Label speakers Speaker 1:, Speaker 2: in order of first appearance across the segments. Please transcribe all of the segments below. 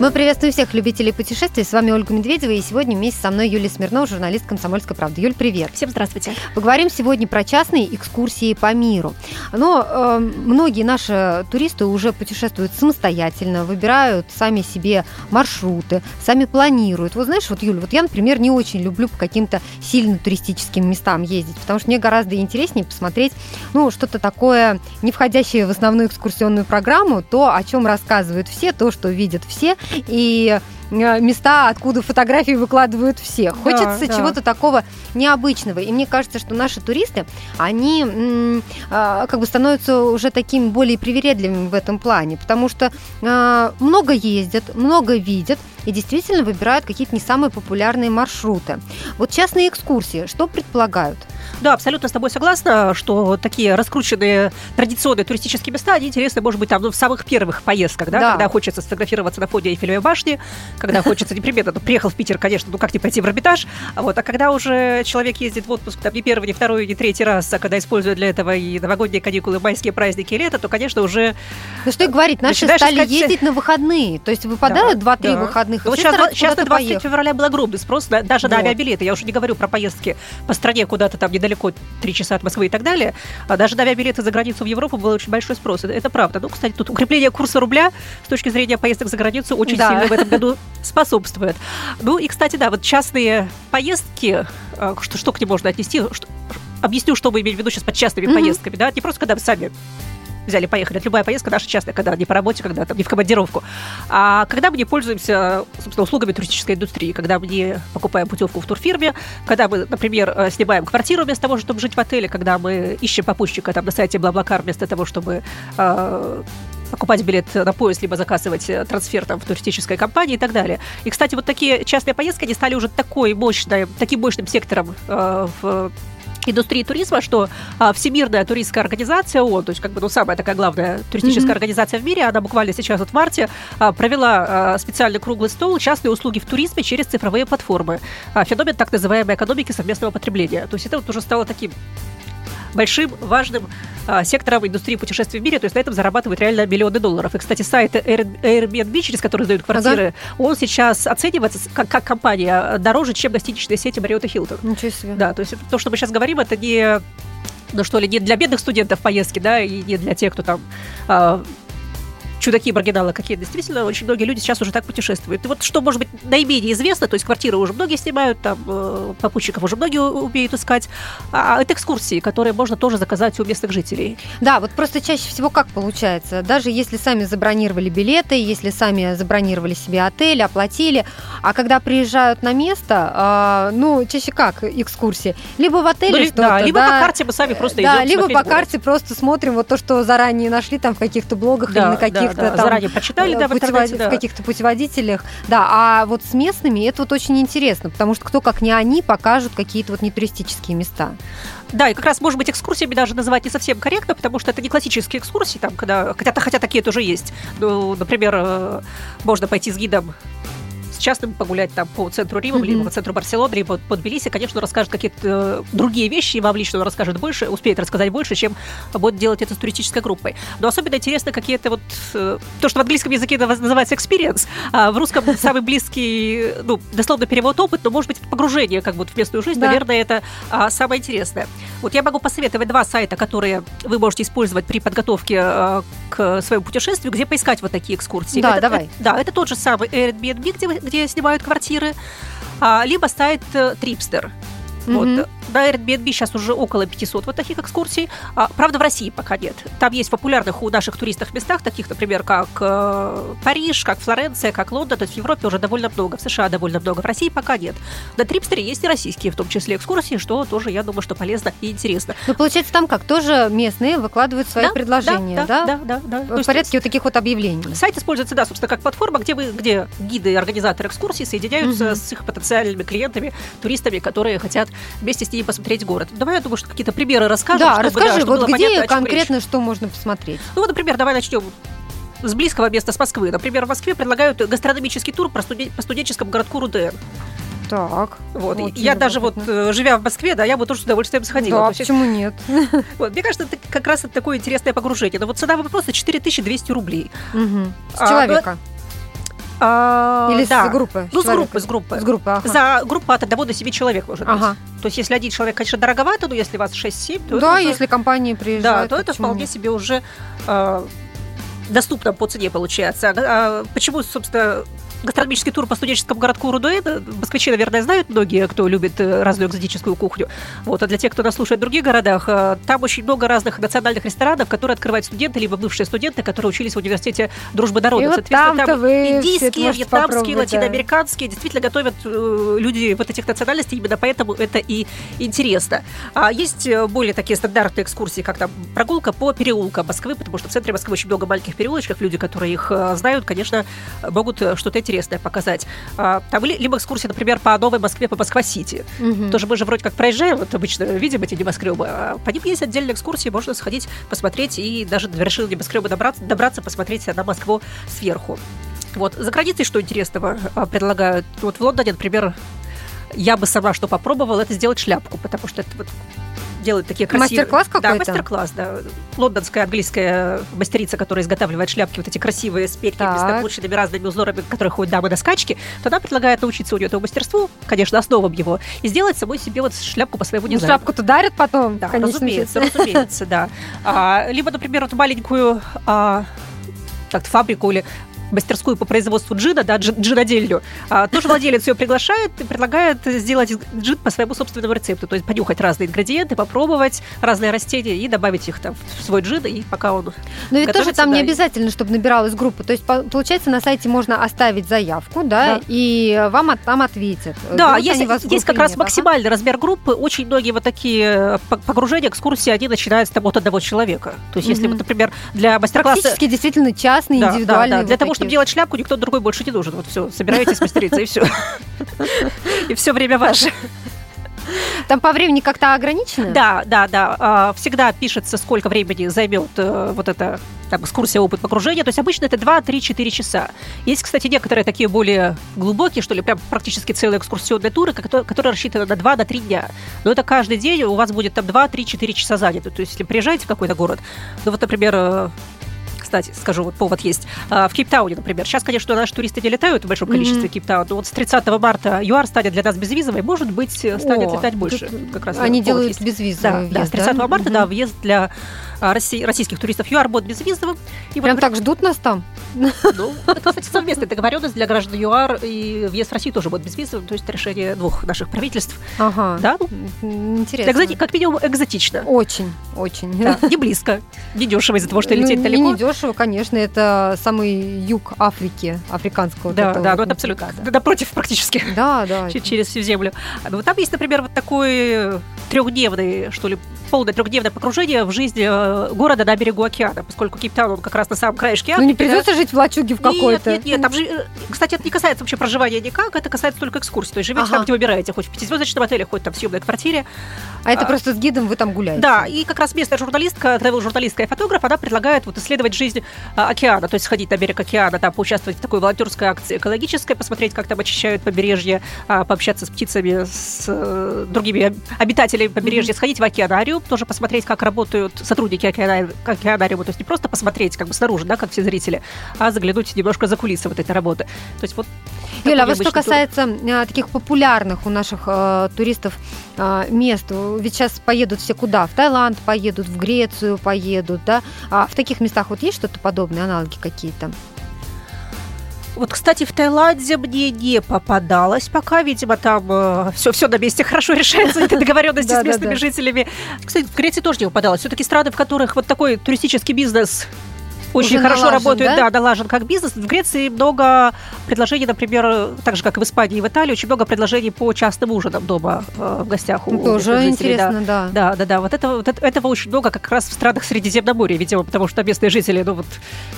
Speaker 1: Мы приветствуем всех любителей путешествий. С вами Ольга Медведева. И сегодня вместе со мной Юлия Смирнова, журналист «Комсомольской правды». Юль, привет.
Speaker 2: Всем здравствуйте.
Speaker 1: Поговорим сегодня про частные экскурсии по миру. Но э, многие наши туристы уже путешествуют самостоятельно, выбирают сами себе маршруты, сами планируют. Вот знаешь, вот, Юль, вот я, например, не очень люблю по каким-то сильно туристическим местам ездить, потому что мне гораздо интереснее посмотреть, ну, что-то такое, не входящее в основную экскурсионную программу, то, о чем рассказывают все, то, что видят все, и э, места, откуда фотографии выкладывают все. Хочется да, чего-то такого необычного. И мне кажется, что наши туристы, они а, как бы становятся уже такими более привередливыми в этом плане, потому что а, много ездят, много видят и действительно выбирают какие-то не самые популярные маршруты. Вот частные экскурсии, что предполагают?
Speaker 2: Да, абсолютно с тобой согласна, что такие раскрученные традиционные туристические места, они интересны, может быть, там ну, в самых первых поездках, да, да. когда хочется сфотографироваться на фоне Эйфелевой башни, когда хочется непременно, ну, приехал в Питер, конечно, ну, как не пойти в Эрмитаж, вот, а когда уже человек ездит в отпуск, там, не первый, не второй, не третий раз, а когда использует для этого и новогодние каникулы, майские праздники и лето, то, конечно, уже...
Speaker 1: Ну, что и говорить, наши стали искать... ездить на выходные, то есть выпадают да, 2-3 да. выходных,
Speaker 2: ну, сейчас, сейчас на 23 февраля был огромный спрос, да, даже вот. на авиабилеты, я уже не говорю про поездки по стране куда-то там недалеко, 3 часа от Москвы и так далее, а даже на авиабилеты за границу в Европу был очень большой спрос. Это, это правда. Ну, кстати, тут укрепление курса рубля с точки зрения поездок за границу очень да. сильно в этом году способствует. Ну и, кстати, да, вот частные поездки, а, что, что к ним можно отнести, что, объясню, что мы имеем в виду сейчас под частными mm-hmm. поездками, да, не просто когда вы сами взяли, поехали. Это любая поездка наша частная, когда не по работе, когда там не в командировку. А когда мы не пользуемся, собственно, услугами туристической индустрии, когда мы не покупаем путевку в турфирме, когда мы, например, э, снимаем квартиру вместо того, чтобы жить в отеле, когда мы ищем попутчика там на сайте Блаблакар вместо того, чтобы э, покупать билет на поезд, либо заказывать э, трансфер там, в туристической компании и так далее. И, кстати, вот такие частные поездки, они стали уже такой мощной, таким мощным сектором э, в индустрии туризма, что а, Всемирная туристская организация ООН, то есть как бы ну, самая такая главная туристическая mm-hmm. организация в мире, она буквально сейчас вот в марте а, провела а, специальный круглый стол «Частные услуги в туризме через цифровые платформы». А, феномен так называемой экономики совместного потребления. То есть это вот уже стало таким большим, важным а, сектором индустрии путешествий в мире, то есть на этом зарабатывают реально миллионы долларов. И, кстати, сайт Airbnb, через который сдают квартиры, ага. он сейчас оценивается как, как компания дороже, чем гостиничные сети Marriott и Hilton.
Speaker 1: Ничего себе.
Speaker 2: Да, то есть то, что мы сейчас говорим, это не ну что ли, не для бедных студентов поездки, да, и не для тех, кто там а, чудаки маргиналы какие действительно очень многие люди сейчас уже так путешествуют. И вот что, может быть, наименее известно, то есть квартиры уже многие снимают, там э, попутчиков уже многие умеют искать, а это экскурсии, которые можно тоже заказать у местных жителей.
Speaker 1: Да, вот просто чаще всего как получается, даже если сами забронировали билеты, если сами забронировали себе отель, оплатили, а когда приезжают на место, э, ну, чаще как экскурсии? Либо в отеле ну, что-то,
Speaker 2: да, либо да, по карте мы сами просто да,
Speaker 1: идем либо по город. карте просто смотрим вот то, что заранее нашли там в каких-то блогах да, или на каких-то
Speaker 2: каких-то да, заранее почитали, да,
Speaker 1: путевод... в, да. в каких-то путеводителях. Да, а вот с местными это вот очень интересно, потому что кто как не они покажут какие-то вот нетуристические места.
Speaker 2: Да, и как раз, может быть, экскурсиями даже называть не совсем корректно, потому что это не классические экскурсии, там, когда, хотя, хотя такие тоже есть. Ну, например, э, можно пойти с гидом частным погулять там по центру Рима, mm-hmm. либо по центру Барселоны, либо под Тбилиси, конечно, расскажет какие-то э, другие вещи, и вам лично он расскажет больше, успеет рассказать больше, чем будет делать это с туристической группой. Но особенно интересно какие-то вот... Э, то, что в английском языке называется experience, а в русском самый близкий, ну, дословно перевод опыт, но, может быть, погружение как бы в местную жизнь, да. наверное, это а, самое интересное. Вот я могу посоветовать два сайта, которые вы можете использовать при подготовке а, к своему путешествию, где поискать вот такие экскурсии.
Speaker 1: Да,
Speaker 2: это,
Speaker 1: давай.
Speaker 2: Это, да, это тот же самый Airbnb, где, где снимают квартиры, а, либо сайт Tripster. Mm-hmm. На Airbnb сейчас уже около 500 вот таких экскурсий. А, правда, в России пока нет. Там есть популярных у наших туристов местах, таких, например, как э, Париж, как Флоренция, как Лондон. То есть в Европе уже довольно много, в США довольно много, в России пока нет. На Трипстере есть и российские, в том числе экскурсии, что тоже, я думаю, что полезно и интересно.
Speaker 1: Ну, получается, там как? Тоже местные выкладывают свои
Speaker 2: да,
Speaker 1: предложения, да?
Speaker 2: Да, да, да. да.
Speaker 1: В порядке вот таких вот объявлений.
Speaker 2: Сайт используется, да, собственно, как платформа, где, вы, где гиды и организаторы экскурсий соединяются угу. с их потенциальными клиентами, туристами, которые хотят вместе с ними посмотреть город. Давай, я думаю, что какие-то примеры расскажем.
Speaker 1: Да, чтобы, расскажи, да, чтобы вот где понятно, конкретно что можно посмотреть.
Speaker 2: Ну, вот, например, давай начнем с близкого места, с Москвы. Например, в Москве предлагают гастрономический тур по, студен- по студенческому городку Руден.
Speaker 1: Так.
Speaker 2: Вот. Я даже вот, э, живя в Москве, да, я бы тоже с удовольствием сходила.
Speaker 1: Да, почему нет?
Speaker 2: Вот, мне кажется, это как раз такое интересное погружение. Но вот цена вопроса 4200 рублей.
Speaker 1: Угу. С а, человека.
Speaker 2: А,
Speaker 1: Или
Speaker 2: да.
Speaker 1: с группы?
Speaker 2: Ну, с группы, с группы.
Speaker 1: С группы, ага.
Speaker 2: За группу от 1 до 7 человек может ага. быть. То есть, если один человек, конечно, дороговато, но если вас 6-7,
Speaker 1: то Да, это если компания приезжает.
Speaker 2: Да, то это вполне себе уже э, доступно по цене получается. А, а, почему, собственно, гастрономический тур по студенческому городку Рудуэ. Москвичи, наверное, знают многие, кто любит э, разную экзотическую кухню. Вот, а для тех, кто нас слушает в других городах, э, там очень много разных национальных ресторанов, которые открывают студенты, либо бывшие студенты, которые учились в университете дружбы народов.
Speaker 1: И Соответственно, там
Speaker 2: индийские, вьетнамские, латиноамериканские, действительно готовят э, люди вот этих национальностей, именно поэтому это и интересно. А есть более такие стандартные экскурсии, как там прогулка по переулкам Москвы, потому что в центре Москвы очень много маленьких переулочков, люди, которые их знают, конечно, могут что-то интересное интересное показать. А, там либо экскурсия, например, по Новой Москве, по Москва-Сити. Угу. Тоже мы же вроде как проезжаем, вот обычно видим эти небоскребы. А по ним есть отдельные экскурсии, можно сходить, посмотреть и даже до вершины небоскреба добраться, добраться посмотреть на Москву сверху. Вот. За границей что интересного а, предлагают? Вот в Лондоне, например, я бы сама что попробовала, это сделать шляпку, потому что это вот делают такие красивые...
Speaker 1: Мастер-класс какой-то?
Speaker 2: Да, мастер-класс, да. Лондонская английская мастерица, которая изготавливает шляпки, вот эти красивые с перьями, с накрученными разными узорами, которые ходят дамы на скачки, то она предлагает научиться у нее этому мастерству, конечно, основам его, и сделать самой себе вот шляпку по своему ну, дизайну.
Speaker 1: шляпку-то дарят потом?
Speaker 2: Да, разумеется, разумеется, да. А, либо, например, вот маленькую а, как фабрику или мастерскую по производству джина, да, джинодельню, а, тоже владелец ее приглашает и предлагает сделать джин по своему собственному рецепту, то есть понюхать разные ингредиенты, попробовать разные растения и добавить их там в свой джин, и пока он
Speaker 1: Но ведь тоже там да, не обязательно, чтобы набиралась группа, то есть получается на сайте можно оставить заявку, да, да. и вам там ответят.
Speaker 2: Да, есть, есть как раз нет, максимальный ага. размер группы, очень многие вот такие э, погружения, экскурсии, они начинаются там от одного человека, то есть если вот, например, для мастер-класса...
Speaker 1: Практически действительно частный, да, индивидуальный. Да, да.
Speaker 2: Для того, чтобы делать шляпку, никто другой больше не нужен. Вот все, собираетесь мастерица, и все. И все время ваше.
Speaker 1: Там по времени как-то ограничено?
Speaker 2: Да, да, да. А, всегда пишется, сколько времени займет э, вот эта там, экскурсия, опыт погружения. То есть обычно это 2, 3, 4 часа. Есть, кстати, некоторые такие более глубокие, что ли, прям практически целые экскурсионные туры, которые рассчитаны на 2 3 дня. Но это каждый день у вас будет там 2, 3, 4 часа занято. То есть если приезжаете в какой-то город, ну вот, например, э, кстати, скажу, вот повод есть. А, в Кейптауне, например. Сейчас, конечно, наши туристы не летают в большом количестве mm-hmm. Кейптауна, но вот с 30 марта ЮАР станет для нас безвизовой, может быть, станет О, летать больше.
Speaker 1: Как раз они делают есть. безвизовый
Speaker 2: да, въезд, да, с 30 да? марта, mm-hmm. да, въезд для а, российских туристов ЮАР будет безвизовым.
Speaker 1: И Прям вот, так ждут нас там?
Speaker 2: Ну, это, кстати, совместная договоренность для граждан ЮАР, и въезд в Россию тоже будет безвизовым, то есть решение двух наших правительств.
Speaker 1: Ага.
Speaker 2: Да?
Speaker 1: Интересно. Экзоти-
Speaker 2: как минимум экзотично.
Speaker 1: Очень, очень.
Speaker 2: Да, не близко, не дешево из-за того, что лететь ну, далеко.
Speaker 1: Не дешево, конечно, это самый юг Африки, африканского.
Speaker 2: Да, да, ну это абсолютно, да. напротив практически.
Speaker 1: Да, да.
Speaker 2: Через всю землю. Ну, там есть, например, вот такой трехдневный, что ли, полное трехдневное погружение в жизнь э, города на берегу океана, поскольку Кейптаун, он как раз на самом краешке
Speaker 1: Африки. Ну, не придется да? жить в лачуге в какой-то?
Speaker 2: Нет, нет, нет. Там же, э, кстати, это не касается вообще проживания никак, это касается только экскурсий. То есть живете ага. там, где выбираете, хоть в пятизвездочном отеле, хоть там в съемной квартире.
Speaker 1: А это а, просто с гидом вы там гуляете?
Speaker 2: Да, и как раз местная журналистка, travel-журналистка и фотограф, она предлагает вот исследовать жизнь а, океана, то есть сходить на берег океана, там поучаствовать в такой волонтерской акции экологической, посмотреть, как там очищают побережье, а, пообщаться с птицами, с а, другими обитателями побережья, mm-hmm. сходить в океанариум, тоже посмотреть, как работают сотрудники океанариума, то есть не просто посмотреть как бы снаружи, да, как все зрители, а заглянуть немножко за кулисы вот этой работы. То есть вот
Speaker 1: Юля, а вот что касается тур. А, таких популярных у наших э, туристов э, мест, ведь сейчас поедут все куда? В Таиланд поедут, в Грецию поедут, да? А в таких местах вот есть что-то подобное, аналоги какие-то?
Speaker 2: Вот, кстати, в Таиланде мне не попадалось пока, видимо, там э, все, все на месте хорошо решается, эти договоренности с местными жителями. Кстати, в Греции тоже не попадалось. Все-таки страны, в которых вот такой туристический бизнес очень Уже хорошо налажен, работают, да? да, налажен как бизнес. В Греции много предложений, например, так же, как и в Испании и в Италии, очень много предложений по частным ужинам дома э, в гостях у
Speaker 1: Тоже жителей, интересно,
Speaker 2: да. да. Да, да, да. Вот, этого, вот этого очень много как раз в странах Средиземноморья, видимо, потому что местные жители, ну вот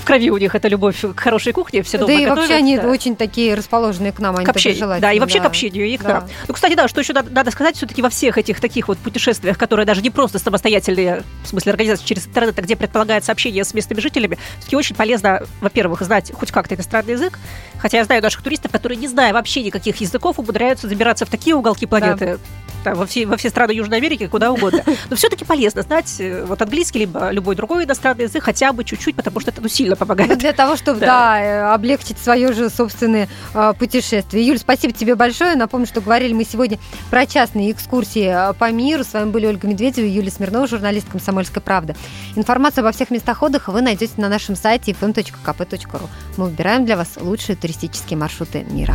Speaker 2: в крови у них это любовь к хорошей кухне, все дома
Speaker 1: Да
Speaker 2: и готовят,
Speaker 1: вообще они да. очень такие расположенные к нам, они к
Speaker 2: общению, Да, и вообще да. к общению, и к да. нам. Ну, кстати, да, что еще надо, надо сказать, все-таки во всех этих таких вот путешествиях, которые даже не просто самостоятельные, в смысле организации через интернет, а где предполагается общение с местными жителями, все-таки очень полезно, во-первых, знать хоть как-то иностранный язык, хотя я знаю наших туристов, которые, не зная вообще никаких языков, умудряются забираться в такие уголки планеты, да там, во, все, во все страны Южной Америки, куда угодно. Но все-таки полезно знать э, вот английский, либо любой другой иностранный язык, хотя бы чуть-чуть, потому что это ну, сильно помогает. Ну,
Speaker 1: для того, чтобы, да, да э, облегчить свое же собственное э, путешествие. Юль, спасибо тебе большое. Напомню, что говорили мы сегодня про частные экскурсии по миру. С вами были Ольга Медведева и Юлия Смирнова, журналист «Комсомольской правды». Информацию обо всех местах отдыха вы найдете на нашем сайте fm.kp.ru. Мы выбираем для вас лучшие туристические маршруты мира.